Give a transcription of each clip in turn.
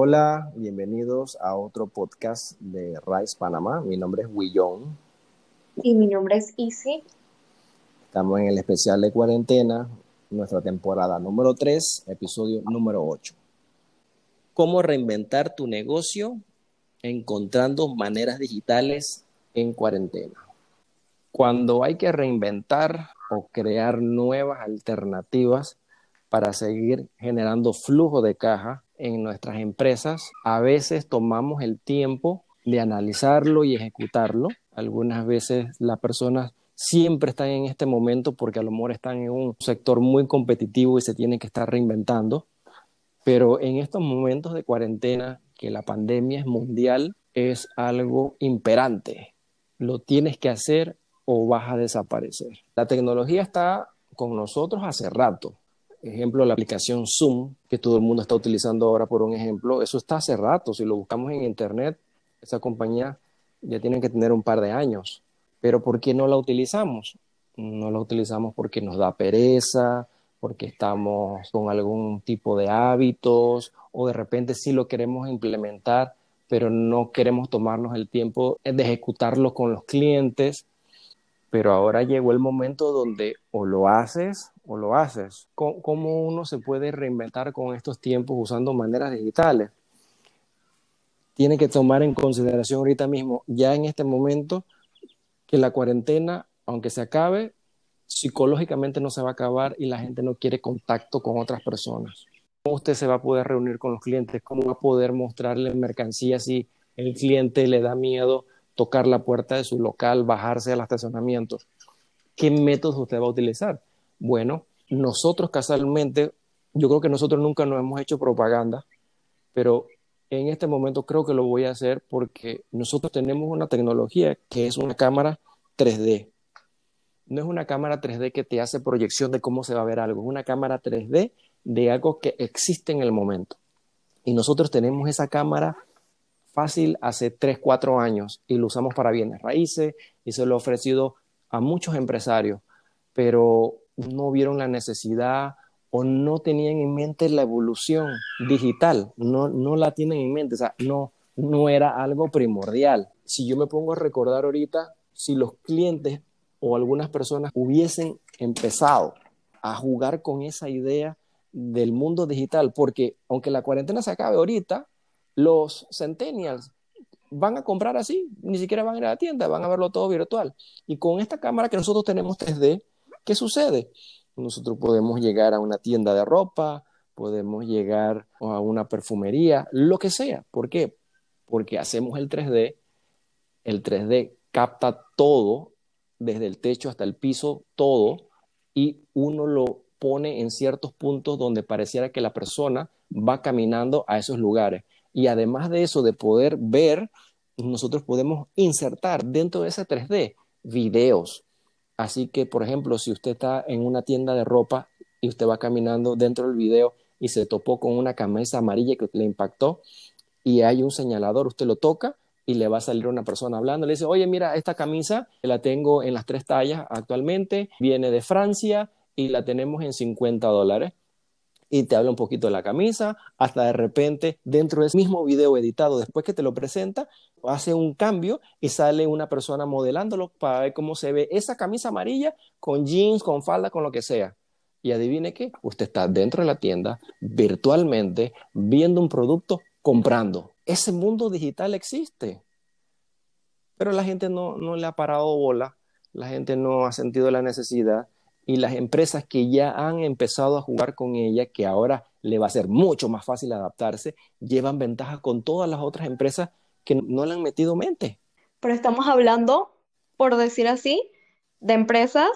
Hola, bienvenidos a otro podcast de Rice Panamá. Mi nombre es Willón. Y mi nombre es Isi. Estamos en el especial de cuarentena, nuestra temporada número 3, episodio número 8. ¿Cómo reinventar tu negocio encontrando maneras digitales en cuarentena? Cuando hay que reinventar o crear nuevas alternativas para seguir generando flujo de caja, en nuestras empresas, a veces tomamos el tiempo de analizarlo y ejecutarlo. Algunas veces las personas siempre están en este momento porque a lo mejor están en un sector muy competitivo y se tienen que estar reinventando. Pero en estos momentos de cuarentena, que la pandemia es mundial, es algo imperante. Lo tienes que hacer o vas a desaparecer. La tecnología está con nosotros hace rato ejemplo, la aplicación Zoom, que todo el mundo está utilizando ahora por un ejemplo, eso está hace rato. Si lo buscamos en Internet, esa compañía ya tiene que tener un par de años. Pero ¿por qué no la utilizamos? No la utilizamos porque nos da pereza, porque estamos con algún tipo de hábitos o de repente sí lo queremos implementar, pero no queremos tomarnos el tiempo de ejecutarlo con los clientes. Pero ahora llegó el momento donde o lo haces o lo haces. ¿Cómo uno se puede reinventar con estos tiempos usando maneras digitales? Tiene que tomar en consideración ahorita mismo, ya en este momento, que la cuarentena, aunque se acabe, psicológicamente no se va a acabar y la gente no quiere contacto con otras personas. ¿Cómo usted se va a poder reunir con los clientes? ¿Cómo va a poder mostrarle mercancía si el cliente le da miedo tocar la puerta de su local, bajarse al estacionamiento? ¿Qué métodos usted va a utilizar? Bueno, nosotros casualmente, yo creo que nosotros nunca nos hemos hecho propaganda, pero en este momento creo que lo voy a hacer porque nosotros tenemos una tecnología que es una cámara 3D. No es una cámara 3D que te hace proyección de cómo se va a ver algo, es una cámara 3D de algo que existe en el momento. Y nosotros tenemos esa cámara fácil hace 3, 4 años y lo usamos para bienes raíces y se lo he ofrecido a muchos empresarios, pero no vieron la necesidad o no tenían en mente la evolución digital, no, no la tienen en mente, o sea, no, no era algo primordial. Si yo me pongo a recordar ahorita, si los clientes o algunas personas hubiesen empezado a jugar con esa idea del mundo digital, porque aunque la cuarentena se acabe ahorita, los centennials van a comprar así, ni siquiera van a ir a la tienda, van a verlo todo virtual. Y con esta cámara que nosotros tenemos 3D, ¿Qué sucede? Nosotros podemos llegar a una tienda de ropa, podemos llegar a una perfumería, lo que sea. ¿Por qué? Porque hacemos el 3D, el 3D capta todo, desde el techo hasta el piso, todo, y uno lo pone en ciertos puntos donde pareciera que la persona va caminando a esos lugares. Y además de eso, de poder ver, nosotros podemos insertar dentro de ese 3D videos, Así que, por ejemplo, si usted está en una tienda de ropa y usted va caminando dentro del video y se topó con una camisa amarilla que le impactó y hay un señalador, usted lo toca y le va a salir una persona hablando, le dice, oye, mira, esta camisa la tengo en las tres tallas actualmente, viene de Francia y la tenemos en 50 dólares y te habla un poquito de la camisa, hasta de repente dentro de ese mismo video editado, después que te lo presenta, hace un cambio y sale una persona modelándolo para ver cómo se ve esa camisa amarilla con jeans, con falda, con lo que sea. Y adivine qué, usted está dentro de la tienda virtualmente viendo un producto, comprando. Ese mundo digital existe. Pero la gente no, no le ha parado bola, la gente no ha sentido la necesidad y las empresas que ya han empezado a jugar con ella, que ahora le va a ser mucho más fácil adaptarse, llevan ventaja con todas las otras empresas que no le han metido mente. Pero estamos hablando, por decir así, de empresas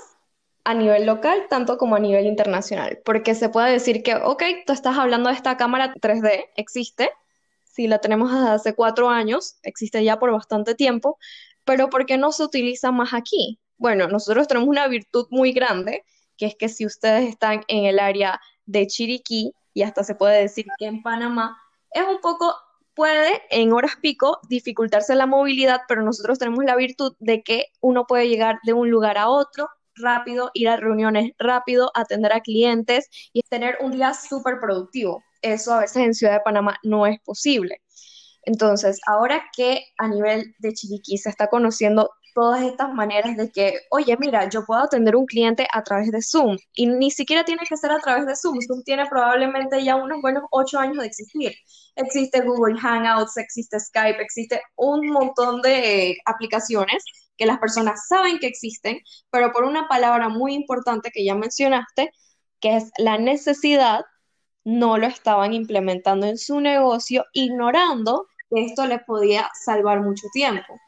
a nivel local, tanto como a nivel internacional, porque se puede decir que, ok, tú estás hablando de esta cámara 3D, existe, si la tenemos desde hace cuatro años, existe ya por bastante tiempo, pero ¿por qué no se utiliza más aquí? Bueno, nosotros tenemos una virtud muy grande, que es que si ustedes están en el área de Chiriquí, y hasta se puede decir que en Panamá, es un poco, puede en horas pico dificultarse la movilidad, pero nosotros tenemos la virtud de que uno puede llegar de un lugar a otro rápido, ir a reuniones rápido, atender a clientes y tener un día súper productivo. eso a veces en Ciudad de Panamá no es posible. Entonces, ahora que a nivel de Chiriquí se está conociendo todas estas maneras de que, oye, mira, yo puedo atender un cliente a través de Zoom y ni siquiera tiene que ser a través de Zoom. Zoom tiene probablemente ya unos buenos ocho años de existir. Existe Google Hangouts, existe Skype, existe un montón de aplicaciones que las personas saben que existen, pero por una palabra muy importante que ya mencionaste, que es la necesidad, no lo estaban implementando en su negocio, ignorando que esto les podía salvar mucho tiempo.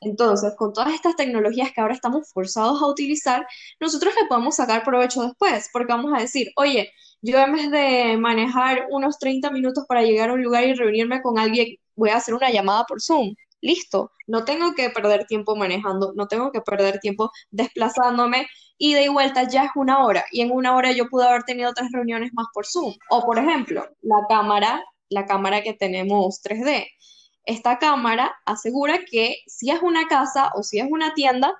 Entonces, con todas estas tecnologías que ahora estamos forzados a utilizar, nosotros le podemos sacar provecho después, porque vamos a decir, oye, yo en vez de manejar unos 30 minutos para llegar a un lugar y reunirme con alguien, voy a hacer una llamada por Zoom. Listo, no tengo que perder tiempo manejando, no tengo que perder tiempo desplazándome y de vuelta ya es una hora y en una hora yo pude haber tenido otras reuniones más por Zoom. O por ejemplo, la cámara, la cámara que tenemos 3D esta cámara asegura que si es una casa o si es una tienda,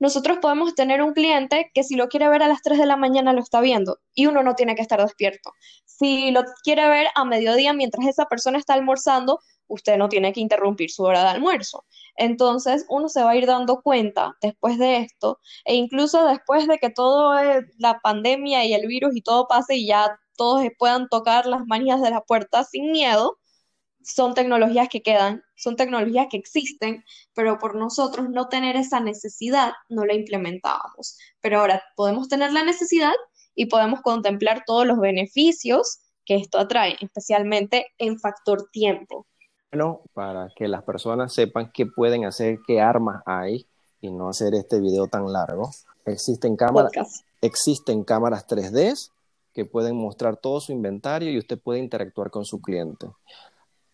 nosotros podemos tener un cliente que si lo quiere ver a las 3 de la mañana lo está viendo y uno no tiene que estar despierto. Si lo quiere ver a mediodía mientras esa persona está almorzando, usted no tiene que interrumpir su hora de almuerzo. Entonces, uno se va a ir dando cuenta después de esto e incluso después de que toda la pandemia y el virus y todo pase y ya todos puedan tocar las manías de la puerta sin miedo, son tecnologías que quedan, son tecnologías que existen, pero por nosotros no tener esa necesidad no la implementábamos. Pero ahora podemos tener la necesidad y podemos contemplar todos los beneficios que esto atrae, especialmente en factor tiempo. Bueno, para que las personas sepan qué pueden hacer, qué armas hay y no hacer este video tan largo, existen cámaras, existen cámaras 3D que pueden mostrar todo su inventario y usted puede interactuar con su cliente.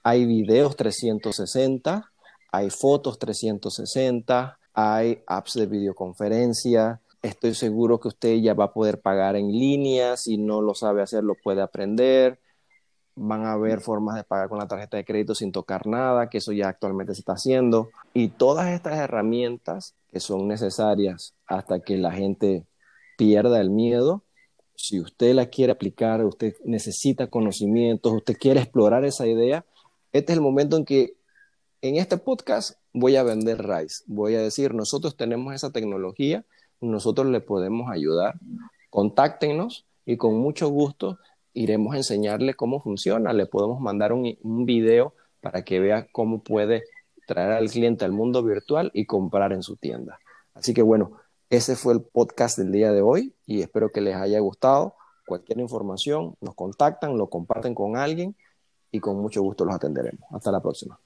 Hay videos 360, hay fotos 360, hay apps de videoconferencia. Estoy seguro que usted ya va a poder pagar en línea. Si no lo sabe hacer, lo puede aprender. Van a haber formas de pagar con la tarjeta de crédito sin tocar nada, que eso ya actualmente se está haciendo. Y todas estas herramientas que son necesarias hasta que la gente pierda el miedo, si usted la quiere aplicar, usted necesita conocimientos, usted quiere explorar esa idea, este es el momento en que en este podcast voy a vender Rice. Voy a decir, nosotros tenemos esa tecnología, nosotros le podemos ayudar. Contáctenos y con mucho gusto iremos a enseñarle cómo funciona. Le podemos mandar un, un video para que vea cómo puede traer al cliente al mundo virtual y comprar en su tienda. Así que bueno, ese fue el podcast del día de hoy y espero que les haya gustado. Cualquier información, nos contactan, lo comparten con alguien y con mucho gusto los atenderemos. Hasta la próxima.